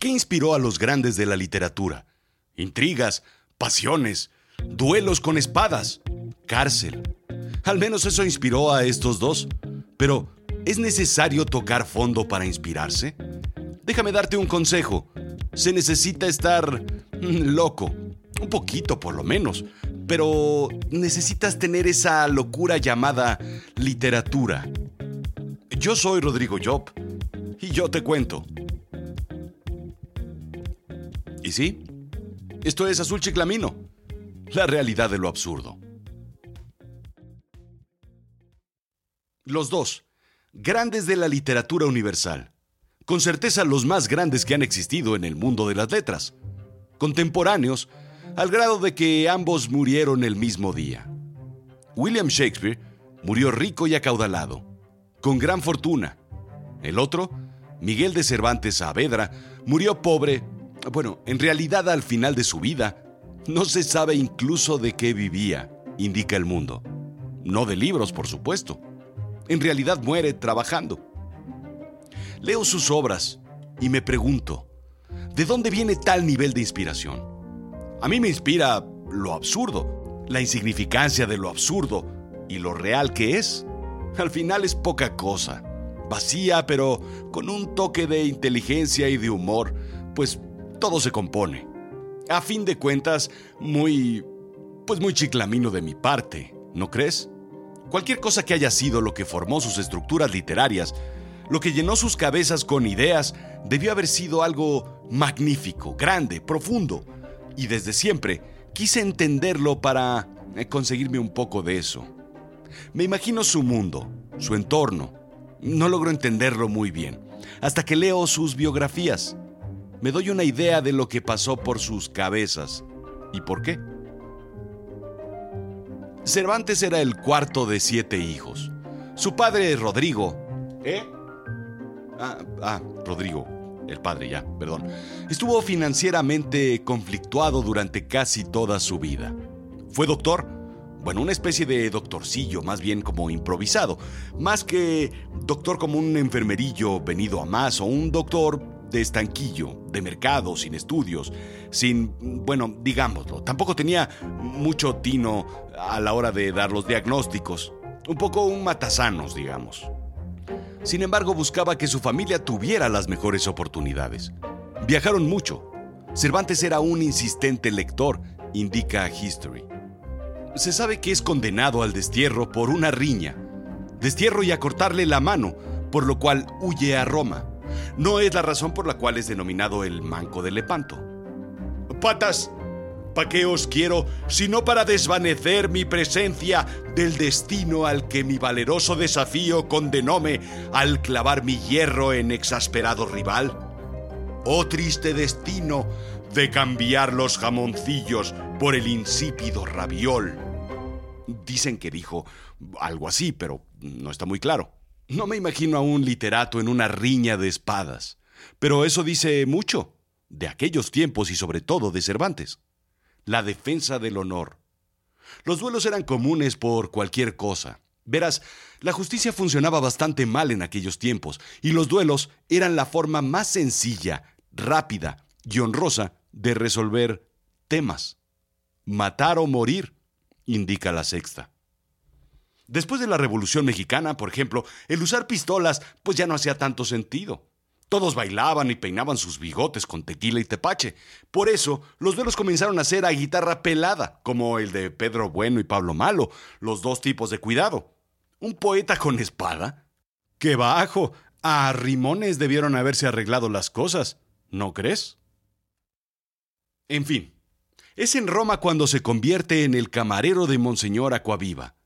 ¿Qué inspiró a los grandes de la literatura? Intrigas, pasiones, duelos con espadas, cárcel. Al menos eso inspiró a estos dos. Pero, ¿es necesario tocar fondo para inspirarse? Déjame darte un consejo. Se necesita estar mm, loco, un poquito por lo menos, pero necesitas tener esa locura llamada literatura. Yo soy Rodrigo Job y yo te cuento. ¿Y sí? Esto es Azul Chiclamino, la realidad de lo absurdo. Los dos, grandes de la literatura universal, con certeza los más grandes que han existido en el mundo de las letras, contemporáneos, al grado de que ambos murieron el mismo día. William Shakespeare murió rico y acaudalado, con gran fortuna. El otro, Miguel de Cervantes Saavedra, murió pobre, bueno, en realidad al final de su vida, no se sabe incluso de qué vivía, indica el mundo. No de libros, por supuesto en realidad muere trabajando. Leo sus obras y me pregunto, ¿de dónde viene tal nivel de inspiración? A mí me inspira lo absurdo, la insignificancia de lo absurdo y lo real que es. Al final es poca cosa, vacía pero con un toque de inteligencia y de humor, pues todo se compone. A fin de cuentas, muy... pues muy chiclamino de mi parte, ¿no crees? Cualquier cosa que haya sido lo que formó sus estructuras literarias, lo que llenó sus cabezas con ideas, debió haber sido algo magnífico, grande, profundo. Y desde siempre quise entenderlo para eh, conseguirme un poco de eso. Me imagino su mundo, su entorno. No logro entenderlo muy bien, hasta que leo sus biografías. Me doy una idea de lo que pasó por sus cabezas y por qué. Cervantes era el cuarto de siete hijos. Su padre, Rodrigo. ¿Eh? Ah, ah, Rodrigo, el padre ya, perdón. Estuvo financieramente conflictuado durante casi toda su vida. Fue doctor, bueno, una especie de doctorcillo, más bien como improvisado, más que doctor como un enfermerillo venido a más o un doctor de estanquillo, de mercado, sin estudios, sin, bueno, digámoslo, tampoco tenía mucho tino a la hora de dar los diagnósticos, un poco un matasanos, digamos. Sin embargo, buscaba que su familia tuviera las mejores oportunidades. Viajaron mucho. Cervantes era un insistente lector, indica History. Se sabe que es condenado al destierro por una riña. Destierro y a cortarle la mano, por lo cual huye a Roma no es la razón por la cual es denominado el manco de Lepanto. Patas, ¿para qué os quiero sino para desvanecer mi presencia del destino al que mi valeroso desafío condenóme al clavar mi hierro en exasperado rival? Oh triste destino de cambiar los jamoncillos por el insípido raviol. Dicen que dijo algo así, pero no está muy claro. No me imagino a un literato en una riña de espadas, pero eso dice mucho de aquellos tiempos y sobre todo de Cervantes. La defensa del honor. Los duelos eran comunes por cualquier cosa. Verás, la justicia funcionaba bastante mal en aquellos tiempos, y los duelos eran la forma más sencilla, rápida y honrosa de resolver temas. Matar o morir, indica la sexta. Después de la Revolución Mexicana, por ejemplo, el usar pistolas pues ya no hacía tanto sentido. Todos bailaban y peinaban sus bigotes con tequila y tepache. Por eso, los duelos comenzaron a ser a guitarra pelada, como el de Pedro Bueno y Pablo Malo, los dos tipos de cuidado. ¿Un poeta con espada? ¡Qué bajo! A Rimones debieron haberse arreglado las cosas, ¿no crees? En fin, es en Roma cuando se convierte en el camarero de Monseñor Acuaviva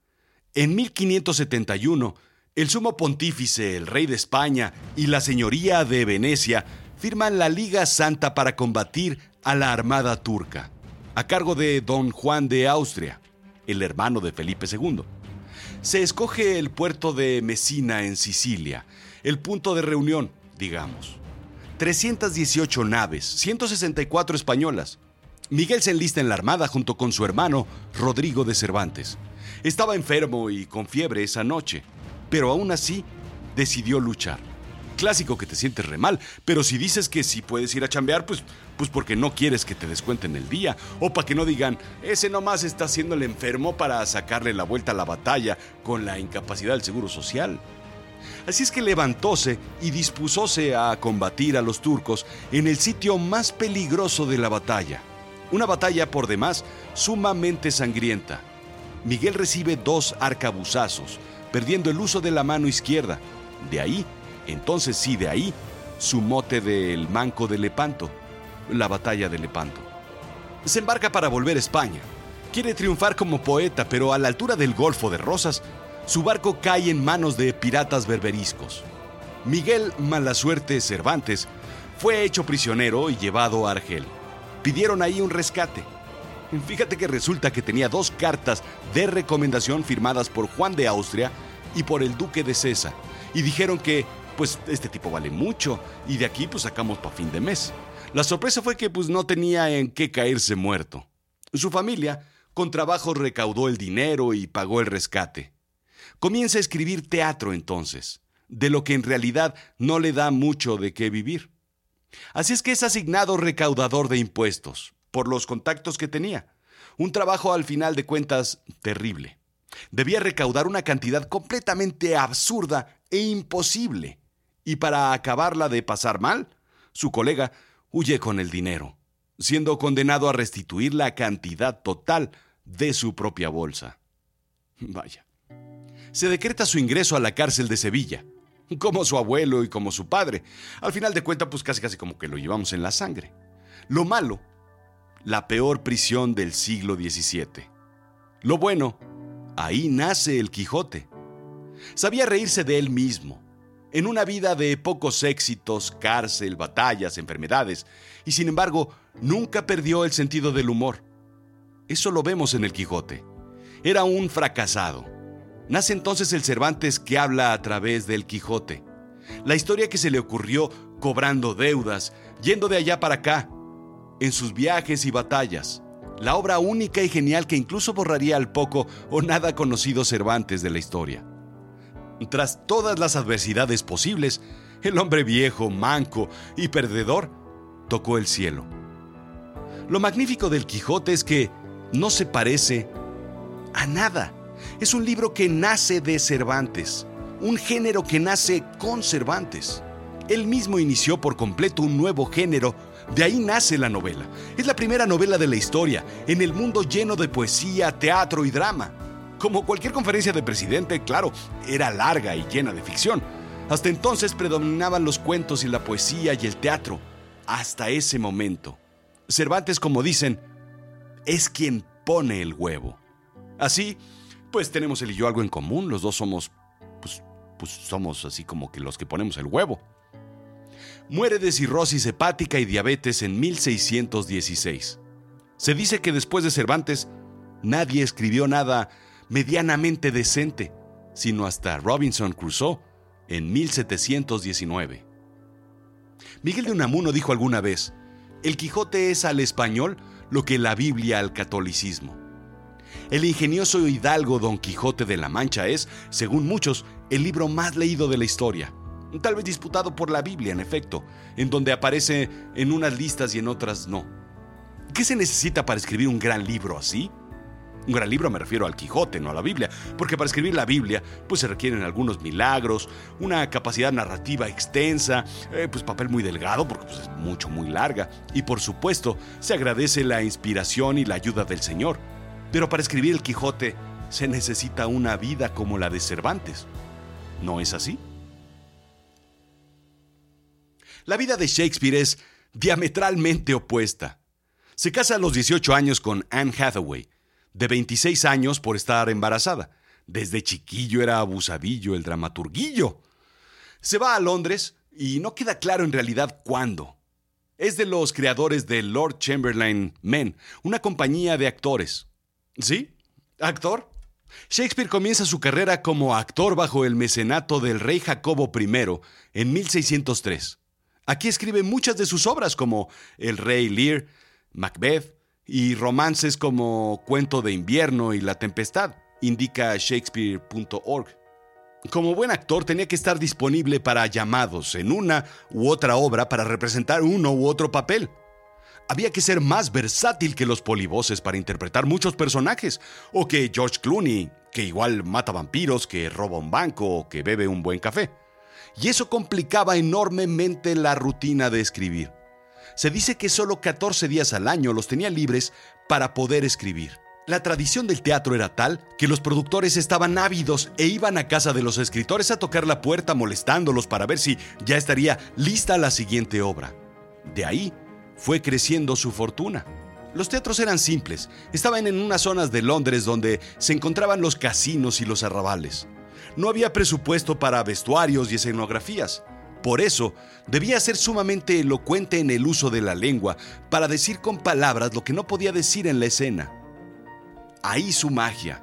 en 1571, el sumo pontífice, el rey de España y la señoría de Venecia firman la Liga Santa para combatir a la armada turca, a cargo de don Juan de Austria, el hermano de Felipe II. Se escoge el puerto de Messina en Sicilia, el punto de reunión, digamos. 318 naves, 164 españolas. Miguel se enlista en la armada junto con su hermano Rodrigo de Cervantes. Estaba enfermo y con fiebre esa noche, pero aún así decidió luchar. Clásico que te sientes re mal, pero si dices que si puedes ir a chambear, pues, pues porque no quieres que te descuenten el día, o para que no digan, ese nomás está haciendo el enfermo para sacarle la vuelta a la batalla con la incapacidad del seguro social. Así es que levantóse y dispusóse a combatir a los turcos en el sitio más peligroso de la batalla. Una batalla por demás sumamente sangrienta. Miguel recibe dos arcabuzazos, perdiendo el uso de la mano izquierda. De ahí, entonces sí, de ahí, su mote del Manco de Lepanto, la batalla de Lepanto. Se embarca para volver a España. Quiere triunfar como poeta, pero a la altura del Golfo de Rosas su barco cae en manos de piratas berberiscos. Miguel Malasuerte Cervantes fue hecho prisionero y llevado a Argel. Pidieron ahí un rescate. Fíjate que resulta que tenía dos cartas de recomendación firmadas por Juan de Austria y por el duque de Cesa. Y dijeron que, pues, este tipo vale mucho y de aquí pues sacamos para fin de mes. La sorpresa fue que pues no tenía en qué caerse muerto. Su familia, con trabajo, recaudó el dinero y pagó el rescate. Comienza a escribir teatro entonces, de lo que en realidad no le da mucho de qué vivir. Así es que es asignado recaudador de impuestos, por los contactos que tenía. Un trabajo al final de cuentas terrible. Debía recaudar una cantidad completamente absurda e imposible. Y para acabarla de pasar mal, su colega huye con el dinero, siendo condenado a restituir la cantidad total de su propia bolsa. Vaya se decreta su ingreso a la cárcel de Sevilla, como su abuelo y como su padre. Al final de cuentas, pues casi casi como que lo llevamos en la sangre. Lo malo, la peor prisión del siglo XVII. Lo bueno, ahí nace el Quijote. Sabía reírse de él mismo, en una vida de pocos éxitos, cárcel, batallas, enfermedades, y sin embargo, nunca perdió el sentido del humor. Eso lo vemos en el Quijote. Era un fracasado, Nace entonces el Cervantes que habla a través del Quijote. La historia que se le ocurrió cobrando deudas, yendo de allá para acá, en sus viajes y batallas. La obra única y genial que incluso borraría al poco o nada conocido Cervantes de la historia. Tras todas las adversidades posibles, el hombre viejo, manco y perdedor tocó el cielo. Lo magnífico del Quijote es que no se parece a nada es un libro que nace de Cervantes, un género que nace con Cervantes. Él mismo inició por completo un nuevo género, de ahí nace la novela. Es la primera novela de la historia, en el mundo lleno de poesía, teatro y drama. Como cualquier conferencia de presidente, claro, era larga y llena de ficción. Hasta entonces predominaban los cuentos y la poesía y el teatro. Hasta ese momento. Cervantes, como dicen, es quien pone el huevo. Así, pues tenemos él y yo algo en común. Los dos somos, pues, pues somos así como que los que ponemos el huevo. Muere de cirrosis hepática y diabetes en 1616. Se dice que después de Cervantes, nadie escribió nada medianamente decente, sino hasta Robinson Crusoe en 1719. Miguel de Unamuno dijo alguna vez, el Quijote es al español lo que la Biblia al catolicismo. El ingenioso hidalgo Don Quijote de la Mancha es, según muchos, el libro más leído de la historia. Tal vez disputado por la Biblia, en efecto, en donde aparece en unas listas y en otras no. ¿Qué se necesita para escribir un gran libro así? Un gran libro me refiero al Quijote, no a la Biblia, porque para escribir la Biblia pues se requieren algunos milagros, una capacidad narrativa extensa, eh, pues papel muy delgado porque pues, es mucho, muy larga, y por supuesto se agradece la inspiración y la ayuda del Señor. Pero para escribir el Quijote se necesita una vida como la de Cervantes. ¿No es así? La vida de Shakespeare es diametralmente opuesta. Se casa a los 18 años con Anne Hathaway, de 26 años por estar embarazada. Desde chiquillo era abusadillo el dramaturguillo. Se va a Londres y no queda claro en realidad cuándo. Es de los creadores de Lord Chamberlain Men, una compañía de actores. ¿Sí? ¿Actor? Shakespeare comienza su carrera como actor bajo el mecenato del rey Jacobo I en 1603. Aquí escribe muchas de sus obras como El rey Lear, Macbeth y romances como Cuento de invierno y La tempestad, indica shakespeare.org. Como buen actor tenía que estar disponible para llamados en una u otra obra para representar uno u otro papel. Había que ser más versátil que los polivoces para interpretar muchos personajes, o que George Clooney, que igual mata vampiros, que roba un banco o que bebe un buen café. Y eso complicaba enormemente la rutina de escribir. Se dice que solo 14 días al año los tenía libres para poder escribir. La tradición del teatro era tal que los productores estaban ávidos e iban a casa de los escritores a tocar la puerta molestándolos para ver si ya estaría lista la siguiente obra. De ahí fue creciendo su fortuna. Los teatros eran simples, estaban en unas zonas de Londres donde se encontraban los casinos y los arrabales. No había presupuesto para vestuarios y escenografías. Por eso, debía ser sumamente elocuente en el uso de la lengua para decir con palabras lo que no podía decir en la escena. Ahí su magia,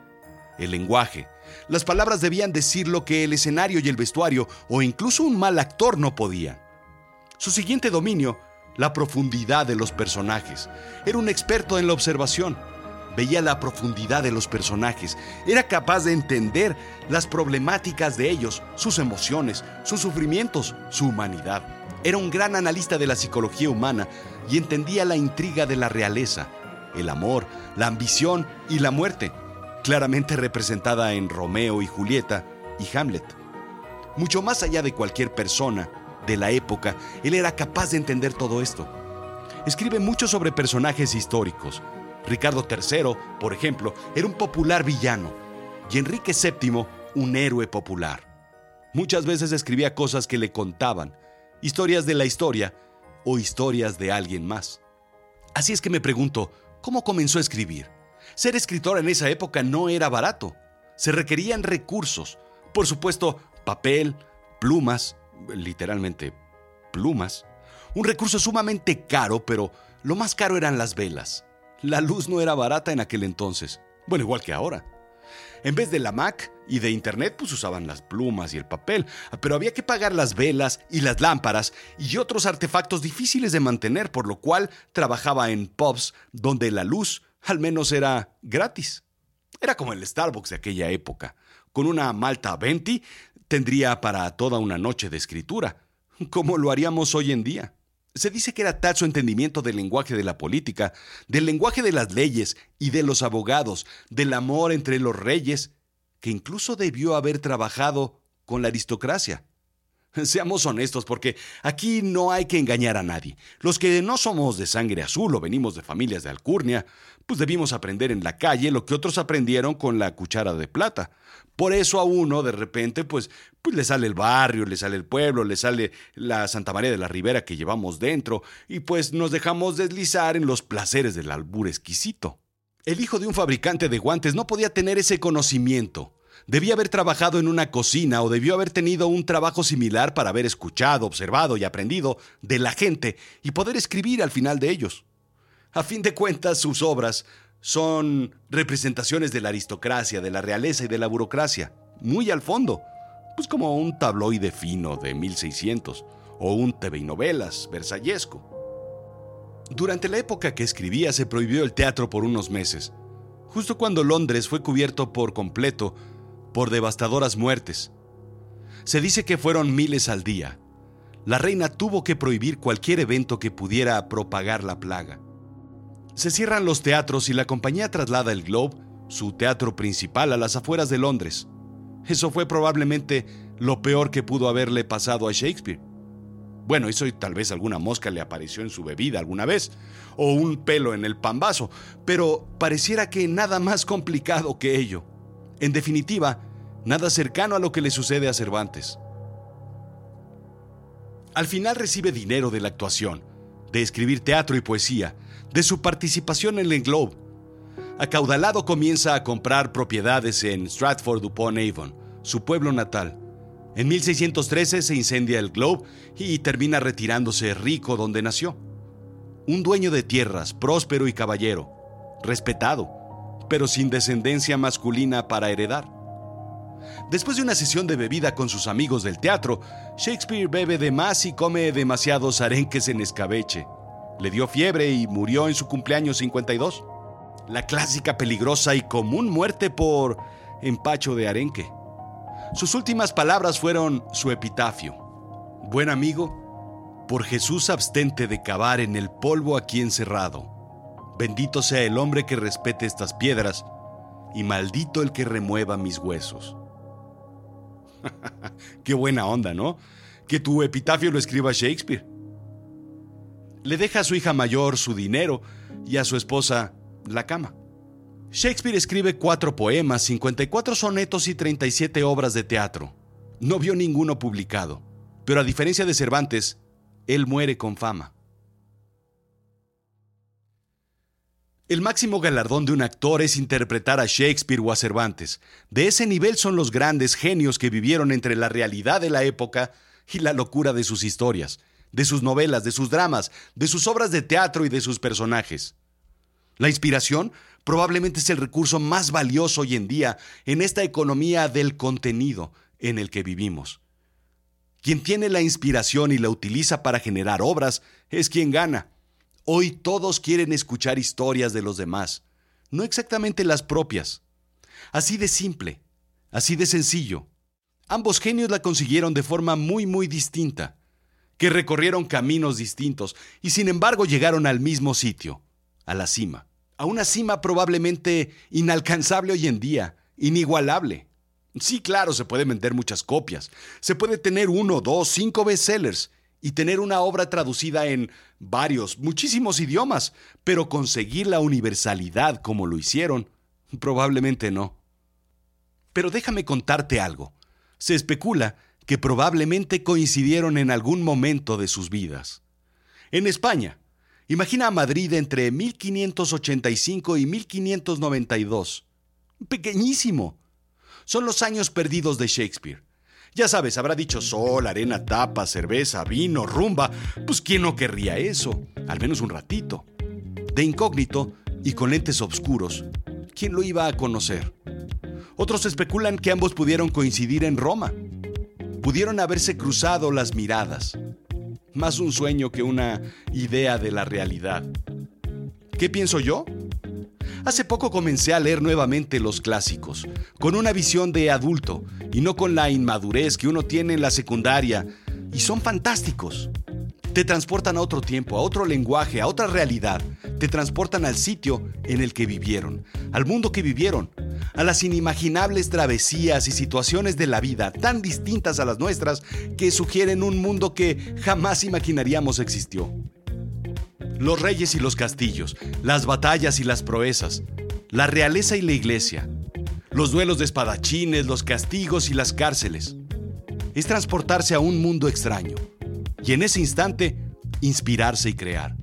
el lenguaje. Las palabras debían decir lo que el escenario y el vestuario o incluso un mal actor no podían. Su siguiente dominio, la profundidad de los personajes. Era un experto en la observación. Veía la profundidad de los personajes. Era capaz de entender las problemáticas de ellos, sus emociones, sus sufrimientos, su humanidad. Era un gran analista de la psicología humana y entendía la intriga de la realeza, el amor, la ambición y la muerte, claramente representada en Romeo y Julieta y Hamlet. Mucho más allá de cualquier persona de la época, él era capaz de entender todo esto. Escribe mucho sobre personajes históricos. Ricardo III, por ejemplo, era un popular villano y Enrique VII un héroe popular. Muchas veces escribía cosas que le contaban, historias de la historia o historias de alguien más. Así es que me pregunto, ¿cómo comenzó a escribir? Ser escritor en esa época no era barato. Se requerían recursos. Por supuesto, papel, plumas, literalmente plumas. Un recurso sumamente caro, pero lo más caro eran las velas. La luz no era barata en aquel entonces. Bueno, igual que ahora. En vez de la Mac y de Internet, pues usaban las plumas y el papel, pero había que pagar las velas y las lámparas y otros artefactos difíciles de mantener, por lo cual trabajaba en pubs donde la luz al menos era gratis. Era como el Starbucks de aquella época. Con una Malta Venti tendría para toda una noche de escritura, como lo haríamos hoy en día. Se dice que era tal su entendimiento del lenguaje de la política, del lenguaje de las leyes y de los abogados, del amor entre los reyes, que incluso debió haber trabajado con la aristocracia. Seamos honestos, porque aquí no hay que engañar a nadie. Los que no somos de sangre azul o venimos de familias de alcurnia, pues debimos aprender en la calle lo que otros aprendieron con la cuchara de plata. Por eso a uno de repente pues, pues le sale el barrio, le sale el pueblo, le sale la Santa María de la Ribera que llevamos dentro y pues nos dejamos deslizar en los placeres del albur exquisito. El hijo de un fabricante de guantes no podía tener ese conocimiento. Debía haber trabajado en una cocina o debió haber tenido un trabajo similar para haber escuchado, observado y aprendido de la gente y poder escribir al final de ellos. A fin de cuentas, sus obras son representaciones de la aristocracia, de la realeza y de la burocracia, muy al fondo, pues como un tabloide fino de 1600 o un TV novelas versallesco. Durante la época que escribía se prohibió el teatro por unos meses, justo cuando Londres fue cubierto por completo por devastadoras muertes. Se dice que fueron miles al día. La reina tuvo que prohibir cualquier evento que pudiera propagar la plaga. Se cierran los teatros y la compañía traslada el Globe, su teatro principal, a las afueras de Londres. Eso fue probablemente lo peor que pudo haberle pasado a Shakespeare. Bueno, eso y tal vez alguna mosca le apareció en su bebida alguna vez, o un pelo en el pambazo, pero pareciera que nada más complicado que ello. En definitiva, nada cercano a lo que le sucede a Cervantes. Al final recibe dinero de la actuación, de escribir teatro y poesía, de su participación en el Globe. Acaudalado comienza a comprar propiedades en Stratford-upon-Avon, su pueblo natal. En 1613 se incendia el Globe y termina retirándose rico donde nació. Un dueño de tierras, próspero y caballero, respetado, pero sin descendencia masculina para heredar. Después de una sesión de bebida con sus amigos del teatro, Shakespeare bebe de más y come demasiados arenques en escabeche. Le dio fiebre y murió en su cumpleaños 52. La clásica, peligrosa y común muerte por empacho de arenque. Sus últimas palabras fueron su epitafio. Buen amigo, por Jesús abstente de cavar en el polvo aquí encerrado. Bendito sea el hombre que respete estas piedras, y maldito el que remueva mis huesos. Qué buena onda, ¿no? Que tu epitafio lo escriba Shakespeare. Le deja a su hija mayor su dinero y a su esposa la cama. Shakespeare escribe cuatro poemas, 54 sonetos y 37 obras de teatro. No vio ninguno publicado, pero a diferencia de Cervantes, él muere con fama. El máximo galardón de un actor es interpretar a Shakespeare o a Cervantes. De ese nivel son los grandes genios que vivieron entre la realidad de la época y la locura de sus historias de sus novelas, de sus dramas, de sus obras de teatro y de sus personajes. La inspiración probablemente es el recurso más valioso hoy en día en esta economía del contenido en el que vivimos. Quien tiene la inspiración y la utiliza para generar obras es quien gana. Hoy todos quieren escuchar historias de los demás, no exactamente las propias. Así de simple, así de sencillo. Ambos genios la consiguieron de forma muy muy distinta que recorrieron caminos distintos y sin embargo llegaron al mismo sitio, a la cima, a una cima probablemente inalcanzable hoy en día, inigualable. Sí, claro, se puede vender muchas copias, se puede tener uno, dos, cinco bestsellers y tener una obra traducida en varios, muchísimos idiomas, pero conseguir la universalidad como lo hicieron, probablemente no. Pero déjame contarte algo. Se especula que probablemente coincidieron en algún momento de sus vidas. En España, imagina a Madrid entre 1585 y 1592. Pequeñísimo. Son los años perdidos de Shakespeare. Ya sabes, habrá dicho sol, arena, tapa, cerveza, vino, rumba. Pues ¿quién no querría eso? Al menos un ratito. De incógnito y con lentes oscuros, ¿quién lo iba a conocer? Otros especulan que ambos pudieron coincidir en Roma pudieron haberse cruzado las miradas. Más un sueño que una idea de la realidad. ¿Qué pienso yo? Hace poco comencé a leer nuevamente los clásicos, con una visión de adulto y no con la inmadurez que uno tiene en la secundaria, y son fantásticos. Te transportan a otro tiempo, a otro lenguaje, a otra realidad. Te transportan al sitio en el que vivieron, al mundo que vivieron, a las inimaginables travesías y situaciones de la vida tan distintas a las nuestras que sugieren un mundo que jamás imaginaríamos existió. Los reyes y los castillos, las batallas y las proezas, la realeza y la iglesia, los duelos de espadachines, los castigos y las cárceles. Es transportarse a un mundo extraño y en ese instante inspirarse y crear.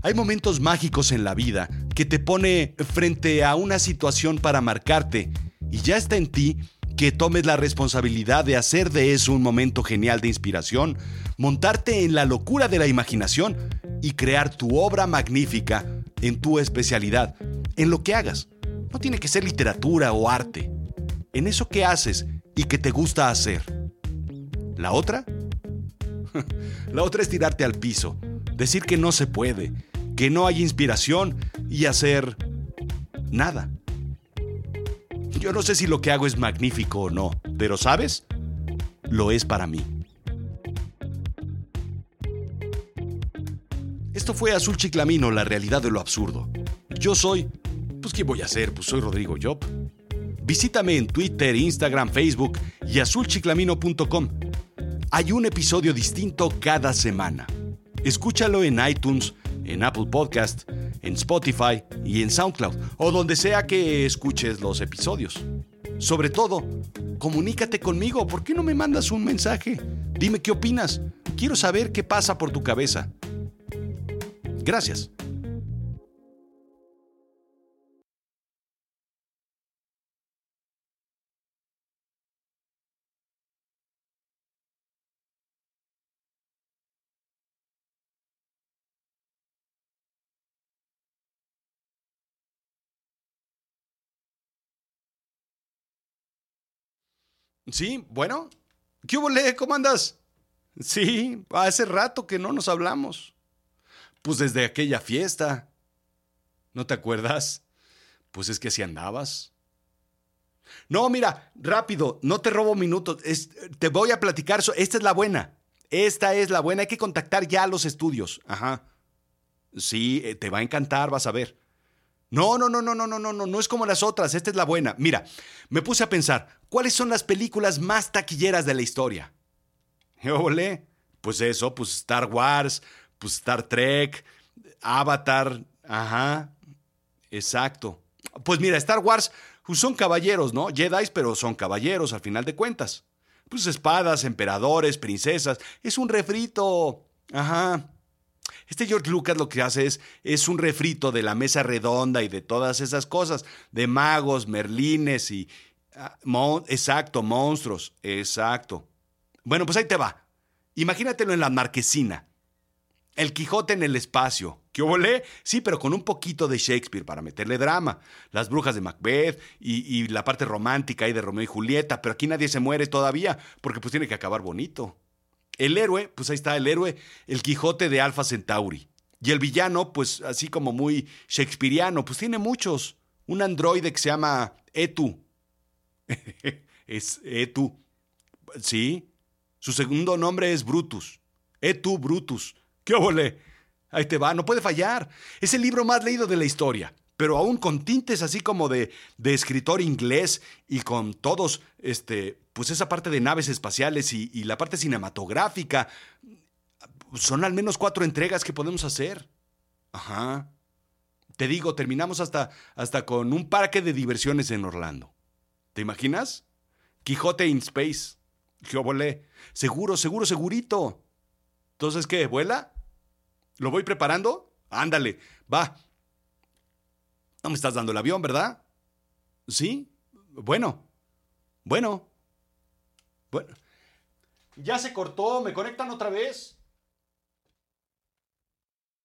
Hay momentos mágicos en la vida que te pone frente a una situación para marcarte y ya está en ti que tomes la responsabilidad de hacer de eso un momento genial de inspiración, montarte en la locura de la imaginación y crear tu obra magnífica en tu especialidad, en lo que hagas. No tiene que ser literatura o arte, en eso que haces y que te gusta hacer. La otra, la otra es tirarte al piso, decir que no se puede, que no hay inspiración y hacer nada. Yo no sé si lo que hago es magnífico o no, pero ¿sabes? Lo es para mí. Esto fue Azul Chiclamino, la realidad de lo absurdo. Yo soy... Pues ¿qué voy a hacer? Pues soy Rodrigo Job. Visítame en Twitter, Instagram, Facebook y azulchiclamino.com. Hay un episodio distinto cada semana. Escúchalo en iTunes, en Apple Podcast, en Spotify y en SoundCloud, o donde sea que escuches los episodios. Sobre todo, comunícate conmigo. ¿Por qué no me mandas un mensaje? Dime qué opinas. Quiero saber qué pasa por tu cabeza. Gracias. Sí, bueno. ¿Qué hubo, ¿Cómo andas? Sí, hace rato que no nos hablamos. Pues desde aquella fiesta. ¿No te acuerdas? Pues es que si andabas. No, mira, rápido, no te robo minutos. te voy a platicar. Esta es la buena. Esta es la buena. Hay que contactar ya a los estudios. Ajá. Sí, eh, te va a encantar, vas a ver. No, no, no, no, no, no, no, no, no es como las otras. Esta es la buena. Mira, me puse a pensar, ¿cuáles son las películas más taquilleras de la historia? Ole, pues eso, pues Star Wars, pues Star Trek, Avatar, ajá, exacto. Pues mira, Star Wars pues son caballeros, ¿no? Jedi, pero son caballeros al final de cuentas. Pues espadas, emperadores, princesas. Es un refrito. Ajá. Este George Lucas lo que hace es, es un refrito de la mesa redonda y de todas esas cosas, de magos, merlines y... Ah, exacto, monstruos, exacto. Bueno, pues ahí te va. Imagínatelo en la marquesina. El Quijote en el espacio. ¿Qué volé? Sí, pero con un poquito de Shakespeare para meterle drama. Las brujas de Macbeth y, la parte romántica ahí de Romeo y Julieta. Pero aquí nadie se muere todavía porque pues tiene que acabar bonito. El héroe, pues ahí está el héroe, el Quijote de Alfa Centauri. Y el villano, pues así como muy shakespeariano, pues tiene muchos. Un androide que se llama Etu. es Etu. Sí. Su segundo nombre es Brutus. Etu Brutus. ¿Qué ole? Ahí te va, no puede fallar. Es el libro más leído de la historia, pero aún con tintes así como de, de escritor inglés y con todos, este, pues esa parte de naves espaciales y, y la parte cinematográfica. Son al menos cuatro entregas que podemos hacer. Ajá. Te digo, terminamos hasta, hasta con un parque de diversiones en Orlando. ¿Te imaginas? Quijote in Space. Yo volé. Seguro, seguro, segurito. Entonces, ¿qué? ¿Vuela? ¿Lo voy preparando? Ándale, va. No me estás dando el avión, ¿verdad? Sí. Bueno. Bueno. Bueno. Ya se cortó, ¿me conectan otra vez?